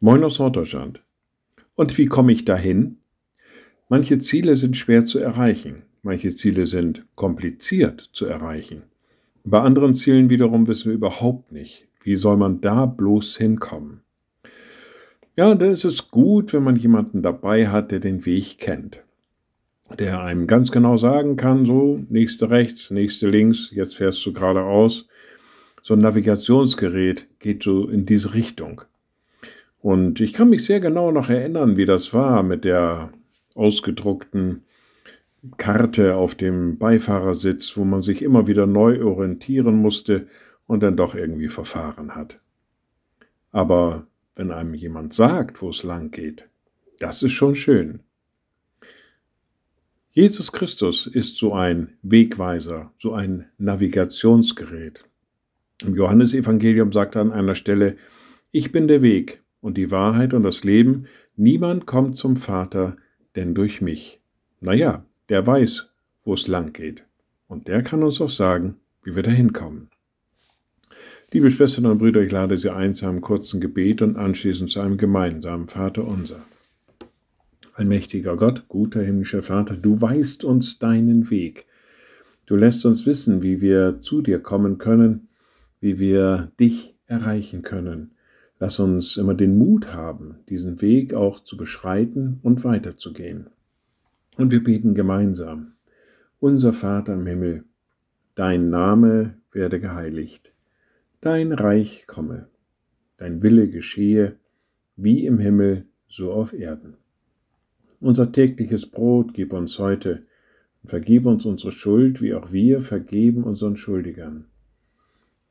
Moin aus Norddeutschland. Und wie komme ich dahin? Manche Ziele sind schwer zu erreichen, manche Ziele sind kompliziert zu erreichen. Bei anderen Zielen wiederum wissen wir überhaupt nicht, wie soll man da bloß hinkommen. Ja, dann ist es gut, wenn man jemanden dabei hat, der den Weg kennt. Der einem ganz genau sagen kann, so, nächste rechts, nächste links, jetzt fährst du geradeaus. So ein Navigationsgerät geht so in diese Richtung. Und ich kann mich sehr genau noch erinnern, wie das war mit der ausgedruckten Karte auf dem Beifahrersitz, wo man sich immer wieder neu orientieren musste und dann doch irgendwie verfahren hat. Aber wenn einem jemand sagt, wo es lang geht, das ist schon schön. Jesus Christus ist so ein Wegweiser, so ein Navigationsgerät. Im Johannesevangelium sagt er an einer Stelle, ich bin der Weg, und die Wahrheit und das Leben, niemand kommt zum Vater, denn durch mich. Naja, der weiß, wo es lang geht. Und der kann uns auch sagen, wie wir da hinkommen. Liebe Schwestern und Brüder, ich lade Sie ein zu einem kurzen Gebet und anschließend zu einem gemeinsamen Vater unser. Allmächtiger Gott, guter himmlischer Vater, du weißt uns deinen Weg. Du lässt uns wissen, wie wir zu dir kommen können, wie wir dich erreichen können. Lass uns immer den Mut haben, diesen Weg auch zu beschreiten und weiterzugehen. Und wir beten gemeinsam. Unser Vater im Himmel, dein Name werde geheiligt, dein Reich komme, dein Wille geschehe, wie im Himmel, so auf Erden. Unser tägliches Brot gib uns heute und vergib uns unsere Schuld, wie auch wir vergeben unseren Schuldigern